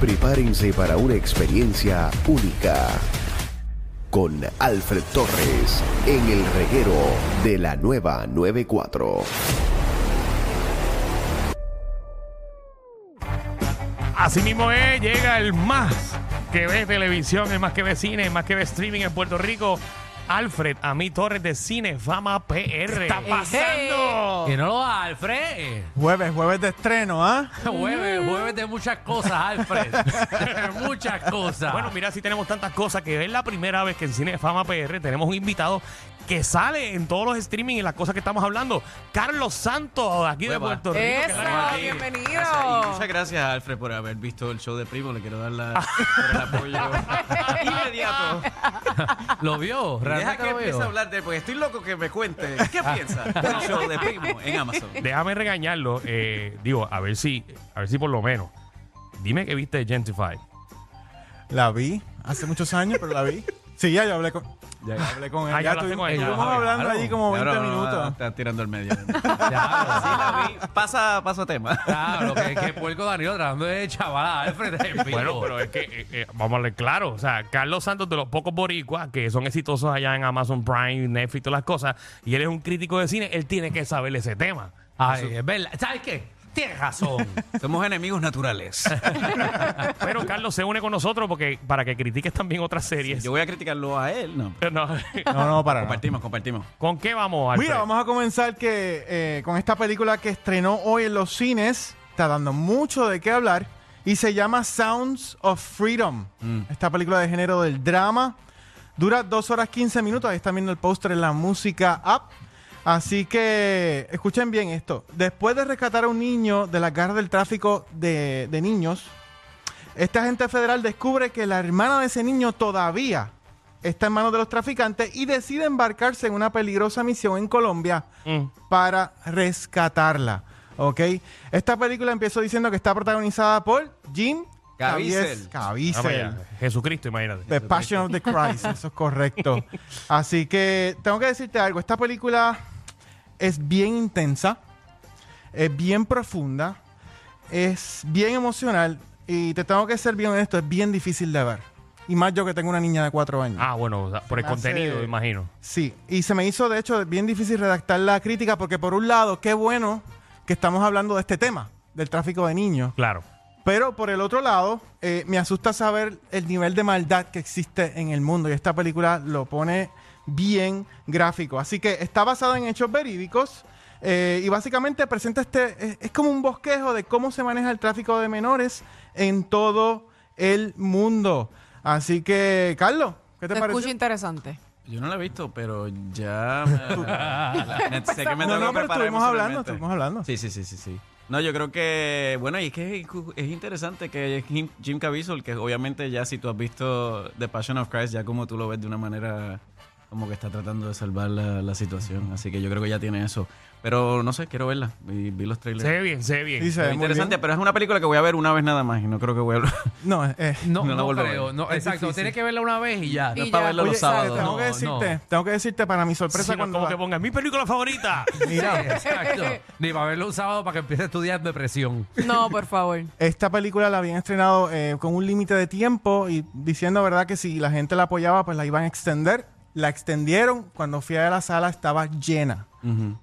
Prepárense para una experiencia única con Alfred Torres en el reguero de la nueva 94. Así mismo es, llega el más que ve televisión, el más que ve cine, el más que ve streaming en Puerto Rico. Alfred, a mí Torres de Cine Fama PR. ¿Qué está pasando? Que no lo da, Alfred. Jueves, jueves de estreno, ¿ah? Jueves, jueves de muchas cosas, Alfred. muchas cosas. Bueno, mira, si tenemos tantas cosas que es la primera vez que en Cine Fama PR tenemos un invitado que sale en todos los streaming y las cosas que estamos hablando. Carlos Santos, aquí de. Puerto Rico. que Eso, bienvenido. Muchas gracias, Alfred, por haber visto el show de Primo. Le quiero dar la, por el apoyo inmediato. ¿Lo vio? Deja ¿Realmente que lo empiece a hablar de él, porque estoy loco que me cuente. ¿Qué piensa del show de Primo en Amazon? Déjame regañarlo, eh, digo, a ver si, a ver si por lo menos. Dime que viste Gentify. La vi hace muchos años, pero la vi. Sí, ya yo hablé con, Ya, hablé con él. Ah, ya ya hablaste estuvi- con ella. estuvimos Ah, hablando claro. allí como 20 Ahora no, no, minutos. Está tirando el medio. Sí, Ya, la vi. Pasa, pasa tema. Claro, que, que puerco Danilo tratando de chaval a Alfred en vivo. Bueno, pero es que, eh, eh, vamos a hablar claro, o sea, Carlos Santos de los pocos boricuas que son exitosos allá en Amazon Prime, Netflix, y todas las cosas, y él es un crítico de cine, él tiene que saber ese tema. Ay, es verdad. ¿Sabes qué? Tienes razón. Somos enemigos naturales. Pero Carlos se une con nosotros porque para que critiques también otras series. Yo voy a criticarlo a él. No. No. No, no, para nada. Compartimos, compartimos. ¿Con qué vamos, Alfred? Mira, vamos a comenzar que eh, con esta película que estrenó hoy en los cines. Está dando mucho de qué hablar. Y se llama Sounds of Freedom. Esta película de género del drama. Dura 2 horas 15 minutos. Ahí están viendo el póster en la música app. Así que escuchen bien esto. Después de rescatar a un niño de las garras del tráfico de, de niños, este agente federal descubre que la hermana de ese niño todavía está en manos de los traficantes y decide embarcarse en una peligrosa misión en Colombia Mm. para rescatarla. ¿Ok? Esta película empiezo diciendo que está protagonizada por Jim Caviezel. Jesucristo, imagínate. The Passion of the Christ, eso es correcto. Así que tengo que decirte algo, esta película es bien intensa, es bien profunda, es bien emocional y te tengo que ser bien honesto, es bien difícil de ver. Y más yo que tengo una niña de cuatro años. Ah, bueno, o sea, por el Me hace- contenido, imagino. Sí, y se me hizo de hecho bien difícil redactar la crítica porque por un lado, qué bueno que estamos hablando de este tema, del tráfico de niños. Claro. Pero por el otro lado, eh, me asusta saber el nivel de maldad que existe en el mundo y esta película lo pone bien gráfico. Así que está basada en hechos verídicos eh, y básicamente presenta este, es, es como un bosquejo de cómo se maneja el tráfico de menores en todo el mundo. Así que, Carlos, ¿qué te Se parece? escucha interesante. Yo no la he visto, pero ya. me- sé que me No, tengo no, que pero preparar estuvimos hablando, estuvimos hablando. Sí, sí, sí, sí, sí. No, yo creo que, bueno, y es que es, es interesante que Jim, Jim Caviezel, que obviamente ya si tú has visto The Passion of Christ, ya como tú lo ves de una manera como que está tratando de salvar la, la situación. Así que yo creo que ya tiene eso. Pero no sé, quiero verla. Vi, vi los trailers. Se ve bien, se ve bien. Sí, se ve muy interesante, bien. pero es una película que voy a ver una vez nada más y no creo que voy a No, eh, No, No no, la a creo. ver. No, exacto. difícil. Tienes que verla una vez y ya. No es para ya. verla Oye, los ¿sabes? sábados. tengo No, que decirte, no. tengo que decirte para mi sorpresa no, cuando como que ponga mi película favorita. Mira, Exacto. Ni para verlo un sábado para que empiece a estudiar depresión. No, por favor. Esta película la habían estrenado eh, con un límite de tiempo y diciendo, ¿verdad?, que si la gente la apoyaba, pues la iban a extender. La extendieron. Cuando fui a la sala estaba llena.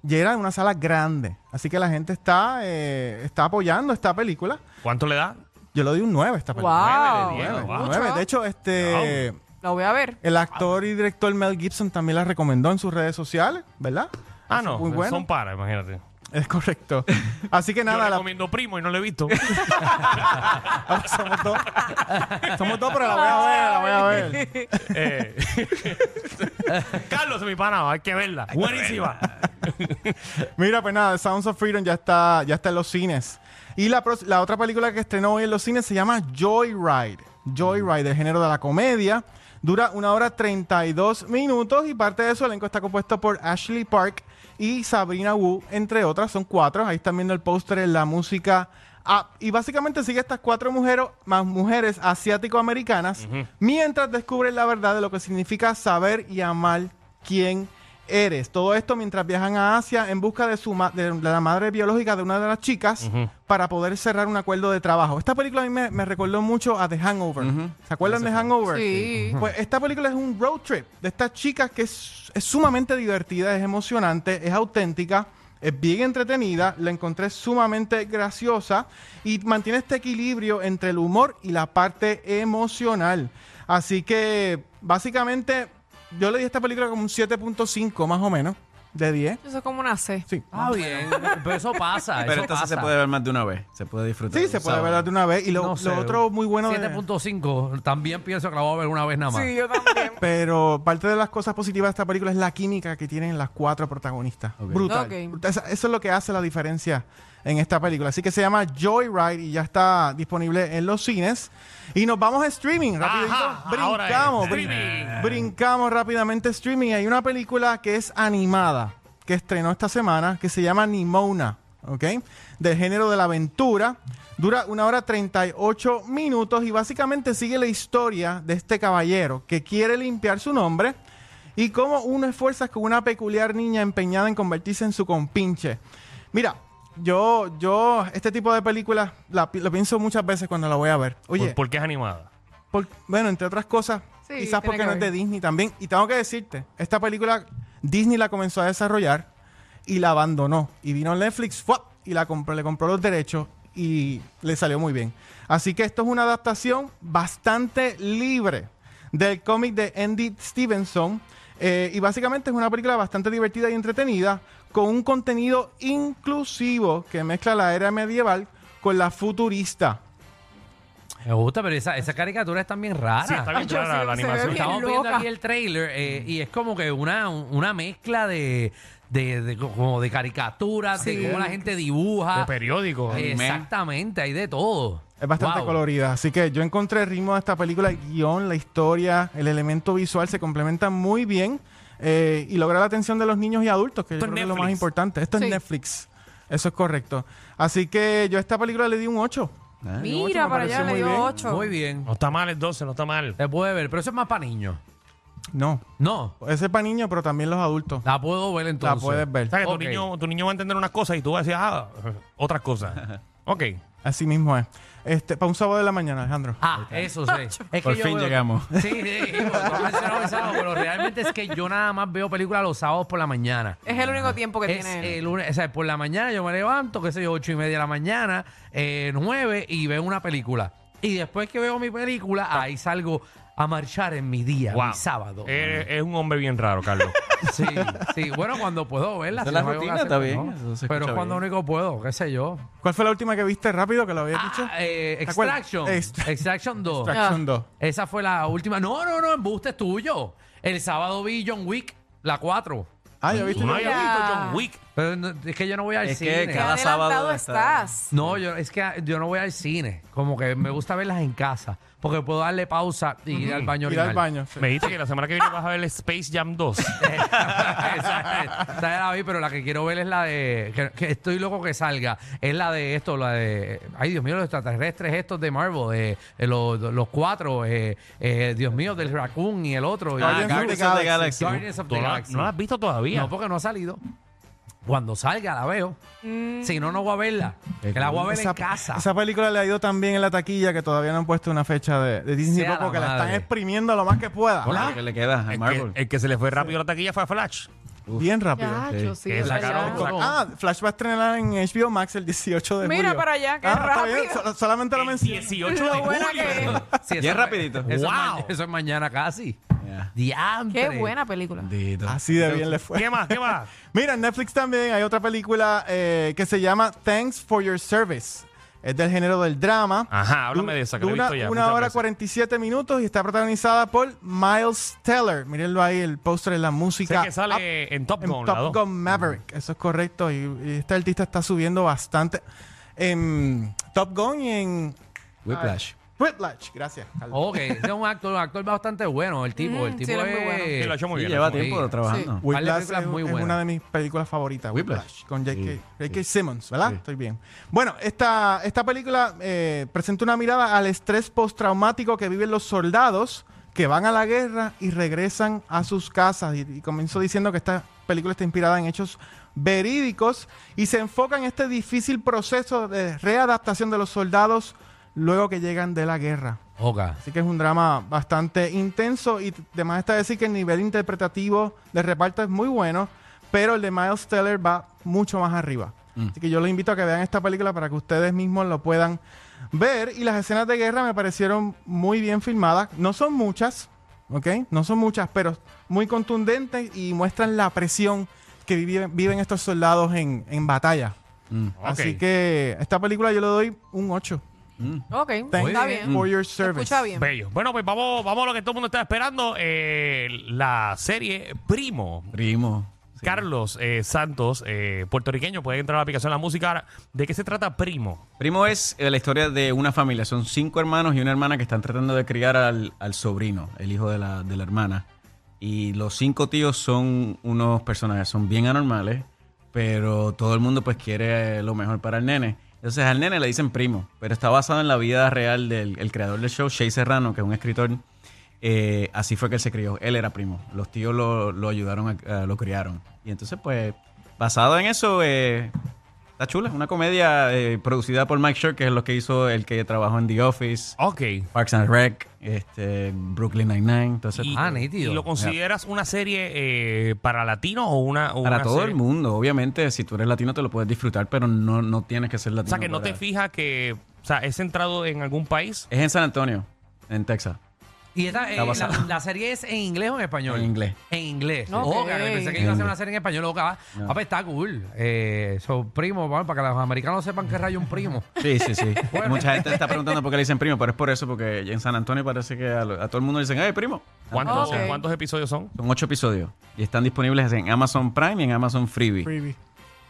Llena de una sala grande. Así que la gente está, eh, está apoyando esta película. ¿Cuánto le da? Yo le doy un 9 a esta película. Wow. Nueve de wow. hecho, este... La voy a ver. El actor y director Mel Gibson también la recomendó en sus redes sociales, ¿verdad? Ah, Eso no. Muy bueno. Son para, imagínate. Es correcto. Así que Yo nada, la- recomiendo Primo y no lo he visto. somos dos. somos dos, pero la voy a ver, la voy a ver. Eh, Carlos, mi pana, hay que verla. Buenísima. Mira, pues nada, Sounds of Freedom ya está, ya está en los cines. Y la, la otra película que estrenó hoy en los cines se llama Joyride. Joyride, del género de la comedia. Dura una hora 32 minutos y parte de su elenco está compuesto por Ashley Park y Sabrina Wu, entre otras. Son cuatro. Ahí están viendo el póster en la música. app. y básicamente sigue estas cuatro mujeres, más mujeres asiático-americanas mientras descubren la verdad de lo que significa saber y amar quién eres. Todo esto mientras viajan a Asia en busca de, su ma- de la madre biológica de una de las chicas para poder cerrar un acuerdo de trabajo. Esta película a mí me, me recordó mucho a The Hangover. ¿Se acuerdan de Hangover? Sí. Pues esta película es un road trip de estas chicas que es, es sumamente divertida, es emocionante, es auténtica, es bien entretenida, la encontré sumamente graciosa y mantiene este equilibrio entre el humor y la parte emocional. Así que básicamente yo le di a esta película como un 7.5 más o menos de 10. Eso es como una C. Sí. Ah, bien. Pero eso pasa. Pero eso entonces pasa. se puede ver más de una vez. Se puede disfrutar. Sí, se puede sábado. ver de una vez. Y lo, No lo sé, otro muy bueno de- 7.5. También pienso que la voy a ver una vez nada más. Sí, yo también. Pero parte de las cosas positivas de esta película es la química que tienen las cuatro protagonistas. Ok. Brutal. Ok. Esa- Eso es lo que hace la diferencia en esta película. Así que se llama Joyride y ya está disponible en los cines. Y nos vamos a streaming. Rapidito. Ajá, brincamos. brin- streaming. brincamos rápidamente streaming. Hay una película que es animada que estrenó esta semana que se llama Nimona. ¿Ok? Del género de la aventura. Dura una hora 38 minutos y básicamente sigue la historia de este caballero que quiere limpiar su nombre y cómo uno esfuerza con una peculiar niña empeñada en convertirse en su compinche. Mira, yo, yo, este tipo de películas la lo pienso muchas veces cuando la voy a ver. Oye, ¿Por, por qué es animada? por- bueno, entre otras cosas, Sí, quizás porque que no es de. Disney también. Y tengo que decirte, esta película Disney la comenzó a desarrollar y la abandonó. Y vino Netflix y la compró, le compró los derechos y le salió muy bien. Así que esto es una adaptación bastante libre del cómic de Andy Stevenson. Eh, y básicamente es una película bastante divertida y entretenida con un contenido inclusivo que mezcla la era medieval con la futurista. Me gusta, pero esa, esa caricatura es también rara. Sí, está bien Yo clara sí, la se ve animación. bien. Estamos viendo loca. aquí el trailer eh, y es como que una, una mezcla de, de, de- como de caricaturas, Sí. de cómo la gente dibuja. De periódico. Eh, Exactamente, hay de todo. Es bastante Wow. colorida. Así que yo encontré el ritmo de esta película, el guion, la historia, el elemento visual se complementan muy bien eh, y logra la atención de los niños y adultos, que yo creo es que es lo más importante. Esto Sí. es Netflix. Eso es correcto. Así que yo a esta película le di un 8. Ah, Mira, para allá le dio bien. 8. Muy bien. No está mal el 12, no está mal. Se puede ver, pero eso es más para niños. No. No, Ese es para niños, pero también los adultos. la puedo ver entonces. La puedes ver. O sea, que tu, niño, tu niño va a entender unas cosas y tú vas a decir, ah, otras cosas. ok. Así mismo es. Este, para un sábado de la mañana, Alejandro. Ah, eso sí. Es Por yo fin veo- llegamos. Sí, sí, no mencionado el sábado, pero realmente es que yo nada más veo películas los sábados por la mañana. Es el único tiempo que Es tiene. el lunes, o sea, por la mañana yo me levanto, qué sé yo, ocho y media de la mañana, eh, nueve, y veo una película. Y después que veo mi película, ahí salgo a marchar en mi día, Wow. mi sábado. Eres- es un hombre bien raro, Carlos. Sí, sí. Bueno, cuando puedo verla. Esa si es la no hay rutina, está bien, no. eso se Pero es cuando bien. único puedo, qué sé yo. ¿Cuál fue la última que viste rápido que lo habías dicho? Ah, eh, ¿Te acuerdas? Extraction. Extra- Extraction 2. Extraction 2. Esa fue la última. No, no, no, embuste es tuyo. El sábado vi John Wick, la 4. Ah, ya viste. Tú no habías visto John Wick. Pero no- es que yo no voy al Es que cine. Qué cada adelantado sábado está- estás. No, yo, es que yo no voy al cine. Como que me gusta verlas en casa. Porque puedo darle pausa y ir al baño Ir al original. baño. sí. Me dijiste que la semana que viene vas a ver el Space Jam 2. esa, esa ya la vi, pero la que quiero ver es la de. Que, que estoy loco que salga. Es la de esto, la de. Ay, Dios mío, los extraterrestres estos de Marvel. eh, eh, los, los cuatro. eh, eh, Dios mío, del Raccoon y el otro. y- Guardians of Guardians the of the Galaxy. Guardians of ¿Tú the no, la- Galaxy. no la has visto todavía? No, porque no ha salido. Cuando salga la veo. Mm. Si no, no voy a verla. Que la voy a ver en casa. esa película le ha ido tan bien en la taquilla que todavía no han puesto una fecha de, de Disney Sea Plus porque la la están exprimiendo lo más que pueda. Lo que le queda a El Marvel. que, el que se le fue rápido a la taquilla fue a Flash. Bien rápido. Sí. Que sacaron con- Ah, Flash va a estrenar en HBO Max el 18 de Mira julio. para allá, qué Ah, está bien, rápido. so- solamente lo El mencioné. 18 de Lo buena julio. que es. Sí, eso Bien es- rapidito. Eso, es Wow. ma- eso es mañana casi. Diantre. Qué buena película. Así de bien le fue. ¿Qué más? ¿Qué más? Mira, en Netflix también hay otra película eh, que se llama Thanks for Your Service. Es del género del drama. Ajá, háblame de esa que la he Dura visto ya. Una hora veces. 47 minutos y está protagonizada por Miles Teller. Mírenlo ahí, el póster de la Sé música. que sale en Top en Gun. la Top. Gun Maverick. Eso es correcto. Y, y este artista está subiendo bastante en Top Gun y en Whiplash. Whiplash. Gracias. Ok, ese es un actor, un actor bastante bueno, el tipo. Mm, el tipo él es muy bueno. Sí, lo ha hecho muy Sí, bien. lleva tiempo Sí. trabajando. Whiplash películas es, muy es buenas. una de mis películas favoritas. Whiplash. Whiplash. Con J.K. Sí, J.K. sí. Simmons, ¿verdad? Sí. Estoy bien. Bueno, esta, esta película eh, presenta una mirada al estrés postraumático que viven los soldados que van a la guerra y regresan a sus casas. Y, y comenzó diciendo que esta película está inspirada en hechos verídicos y se enfoca en este difícil proceso de readaptación de los soldados luego que llegan de la guerra. Así que es un drama bastante intenso y además está decir que el nivel interpretativo de reparto es muy bueno, pero el de Miles Teller va mucho más arriba. Así que yo los invito a que vean esta película para que ustedes mismos lo puedan ver. Y las escenas de guerra me parecieron muy bien filmadas. No son muchas, ¿ok? No son muchas, pero muy contundentes y muestran la presión que viven, viven estos soldados en, en batalla. Así Ok. que esta película yo le doy un 8. Ok, Thank está you bien. for your Se service. escucha bien. Bello. Bueno, pues vamos, vamos a lo que todo el mundo está esperando. eh, la serie Primo. Primo. Sí. Carlos eh, Santos, eh, puertorriqueño, puede entrar a la aplicación La Música. Ahora, ¿De qué se trata Primo? Primo es eh, la historia de una familia. Son cinco hermanos y una hermana que están tratando de criar al, al sobrino, el hijo de la, de la hermana. Y los cinco tíos son unos personajes, son bien anormales, pero todo el mundo pues quiere lo mejor para el nene. Entonces al nene le dicen primo, pero está basado en la vida real del el creador del show, Shay Serrano, que es un escritor. Eh, así fue que él se crió. Él era primo. Los tíos lo, ayudaron, a- lo criaron. Y entonces, pues, basado en eso, eh, está chula. Una comedia eh, producida por Mike Schur, que es lo que hizo el que trabajó en The Office, Ok. Parks and Rec, este, Brooklyn Nine-Nine. Entonces, Y, Ah, nítido. ¿y lo consideras una serie eh, para latinos o una o para una todo serie- el mundo. Obviamente, si tú eres latino, te lo puedes disfrutar, pero no, no tienes que ser O latino. sea, que no para- te fijas que... O sea, ¿es centrado en algún país? Es en San Antonio, en Texas. ¿Y esta, eh, Está la, serie es en inglés o en español? En inglés. En inglés. Ok. Oh, cara, pensé que iba a ser una serie en español. Loca. No. Ah, pues está cool. Eh, son primos, vamos, para que los americanos sepan qué rayo un primo. Sí, sí, sí. Mucha gente está preguntando por qué le dicen primo, pero es por eso, porque en San Antonio parece que a, lo- a todo el mundo le dicen, ¡ay, primo! ¿Cuántos, Ok. ¿Cuántos episodios son? Son ocho episodios y están disponibles en Amazon Prime y en Amazon Freebie. Freebie.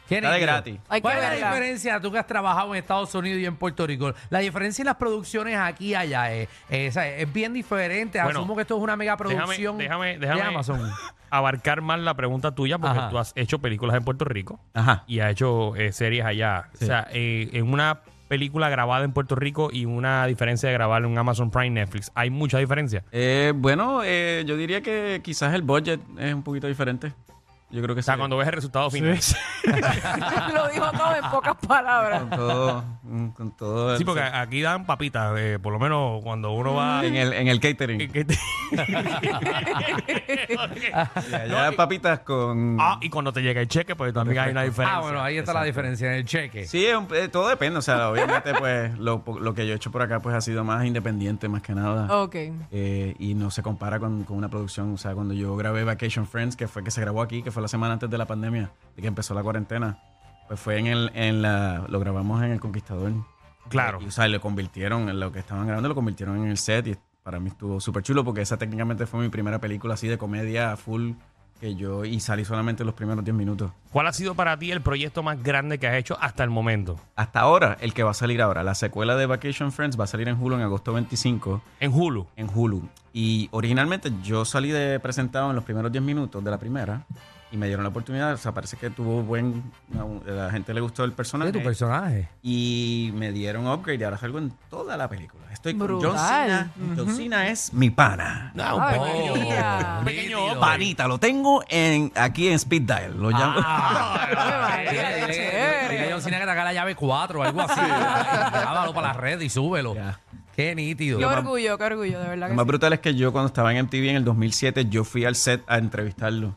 ¿Qué Está de nítido. gratis. ¿Cuál es la diferencia, tú que has trabajado en Estados Unidos y en Puerto Rico? La diferencia en las producciones aquí y allá es, es, es bien diferente. Bueno, Asumo que esto es una mega producción déjame, Amazon. abarcar más la pregunta tuya porque Ajá. tú has hecho películas en Puerto Rico Ajá. y has hecho eh, series allá. O sea, eh, en una película grabada en Puerto Rico y una diferencia de grabar en un Amazon Prime Netflix. ¿Hay mucha diferencia? Eh, bueno, eh, yo diría que quizás el budget es un poquito diferente. Yo creo que O sea, sí. cuando ves el resultado final. Sí, Lo dijo todo en pocas palabras. Con todo, mm, con todo. el- porque aquí dan papitas, eh, por lo menos cuando uno va... en el, en el catering. ¿Qué- qué te- Y allá papitas con. ah, y cuando te llega el cheque, pues también hay una diferencia. Ah, bueno, ahí está la diferencia en el cheque. Sí, es un- eh, todo depende. O sea, obviamente, pues lo, lo que yo he hecho por acá pues ha sido más independiente, más que nada. Ok. Eh, y no se compara con, con una producción. O sea, cuando yo grabé Vacation Friends, que fue que se grabó aquí, que fue la semana antes de la pandemia, de que empezó la cuarentena, pues fue en el, en la, lo grabamos en El Conquistador. Claro. Y, o sea, lo convirtieron, en lo que estaban grabando, lo convirtieron en el set y para mí estuvo súper chulo porque esa técnicamente fue mi primera película así de comedia full que yo y salí solamente los primeros 10 minutos. ¿Cuál ha sido para ti el proyecto más grande que has hecho hasta el momento? Hasta ahora, el que va a salir ahora, la secuela de Vacation Friends va a salir en Hulu en agosto 25. En Hulu. en Hulu. Y originalmente yo salí de presentado en los primeros 10 minutos de la primera y me dieron la oportunidad. O sea, parece que tuvo buen. A la gente le gustó el personaje. ¿Qué tu personaje? y me dieron upgrade y ahora salgo en toda la película. Estoy con John Brutal. Cena. John Cena es mi pana. Ah, un Ay, pequeño, un pequeño upgrade. Panita, lo tengo en aquí en Speed Dial. Lo llamo. Ah, Dile, a John Cena que te haga la llave 4 o algo así. Grábalo para la red y súbelo. Ya. Qué nítido. Qué orgullo, qué orgullo, de verdad Lo que más sí. brutal es que yo cuando estaba en MTV en el 2007, yo fui al set a entrevistarlo.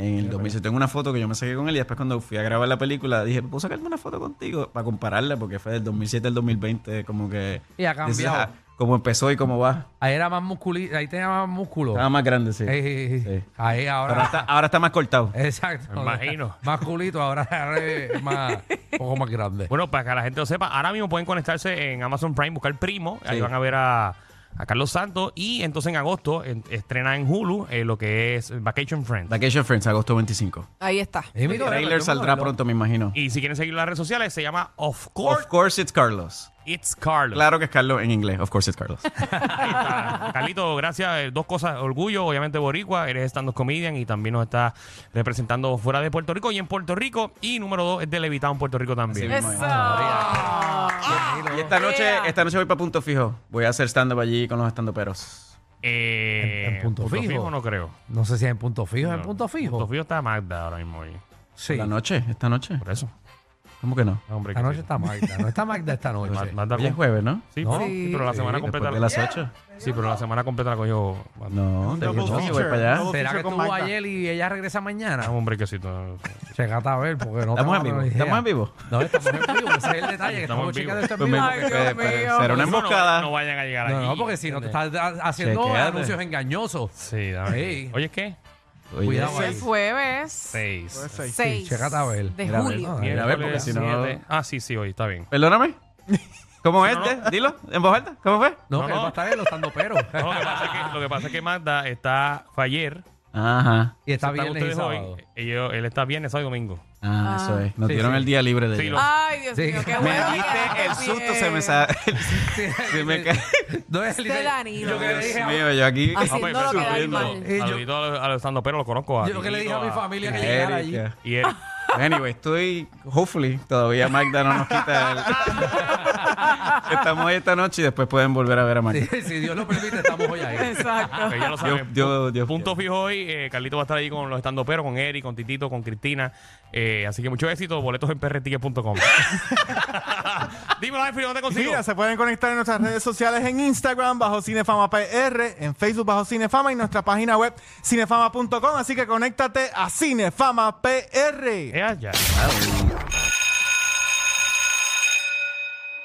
En el 2007 tengo una foto que yo me saqué con él y después cuando fui a grabar la película dije, ¿puedo sacarme una foto contigo? Para compararla porque fue del 2007 al 2020 como que... Y ha cambiado. ah, Cómo empezó y cómo va. Ahí era más musculito, ahí tenía más músculo. Estaba más grande, sí. Ey, ey, ey. Sí. Ahí ahora. ahora está, ahora está más cortado. Exacto. Me imagino. Más culito, ahora es más, un poco más grande. Bueno, para que la gente lo sepa, ahora mismo pueden conectarse en Amazon Prime, buscar Primo. Ahí van a ver a, a Carlos Santos. Y entonces en agosto en- estrena en Hulu eh, lo que es Vacation Friends. Vacation Friends, agosto 25. Ahí está. Eh, mira, El trailer saldrá pronto, me imagino. Y si quieren seguir las redes sociales, se llama Of Course Of course it's Carlos. It's Carlos. Claro que es Carlos en inglés. Of course it's Carlos. Ahí está. Carlito, gracias. Eh, Dos cosas. Orgullo, obviamente, Boricua. Eres stand-up comedian y también nos está representando fuera de Puerto Rico y en Puerto Rico. Y número dos es de Levitown, Puerto Rico también. Eso. Y esta noche, Yeah. esta noche voy para Punto Fijo. Voy a hacer stand-up allí con los stand-uperos. Eh, En- en punto fijo. no creo. No sé si es en punto fijo, ¿es en No. punto fijo. Punto fijo está Magda ahora mismo ahí. Sí. La noche, esta noche. Por eso. ¿Cómo que no? Hombre, Esta que noche sí. está Magda. No está Magda esta noche. Ma- Magda Hoy es con- jueves, ¿no? Sí, ¿No? pero- sí, pero la semana Sí, completa. después de las 8. Sí, pero la semana completa la cogió. No, te Double digo, no, si voy feature, para allá. double ¿Será que feature con estuvo Magda. ayer y ella regresa mañana? Brequecito. Checate a ver, porque no ¿Estamos tengo en vivo? la menor idea. ¿Estamos en vivo? No, estamos en vivo. Ese es el detalle. Que Estamos estamos en vivo. checando esto en Pues vivo. me- Ay, pues- Dios pues- mío. será una emboscada. No, vayan a llegar No, ahí. no, porque si no te ¿entiendes? estás haciendo Chequéate. anuncios engañosos. Sí, dame. Sí. Oye, ¿qué? Oye, Cuidado ahí. El jueves Seis. Pues seis. 6 chécate a ver. de Mira, julio. Mira, a ver, porque si no- Siete. Ah, sí, sí, hoy está bien. Perdóname. ¿Cómo es? No, este? no. Dilo, en voz alta. ¿Cómo fue? No, No, que no. él va a estar en los estando pero. No, lo, que pasa es que, lo que pasa es que Magda está, fue ayer. Ajá. y está viernes y sábado. hoy. Ellos- él está viernes, sábado y domingo. Ah, Ah. eso es. Nos Sí, dieron sí. el día libre de Sí, ella. lo- Ay, Dios Sí. mío, qué Me bueno. Me que andes el susto, bien. se me sale. Se me cae. No es Este Danilo. Yo que le dije a- mío, yo aquí. Así mal. Eh, yo- Saludito a los- a los estando, pero lo conozco. a Yo que le dije a mi familia que llegara allí. Erika. Y él, Anyway, estoy, hopefully, todavía Magda no nos quita el... Estamos ahí esta noche y después pueden volver a ver a. Sí, si Dios lo permite, estamos hoy ahí. Exacto. pues ya lo saben. Dios- Dios- Dios Punto fijo hoy. eh, Carlito va a estar ahí con los estando pero, con Eric, con Titito, con Cristina. Eh, así que mucho éxito. Boletos en prticket.com. Dímelo, Alfred, ¿dónde consigo? Mira, se pueden conectar en nuestras redes sociales en Instagram bajo Cinefama PR, en Facebook bajo Cinefama y nuestra página web cinefama.com. Así que conéctate a Cinefama PR. Eh, allá.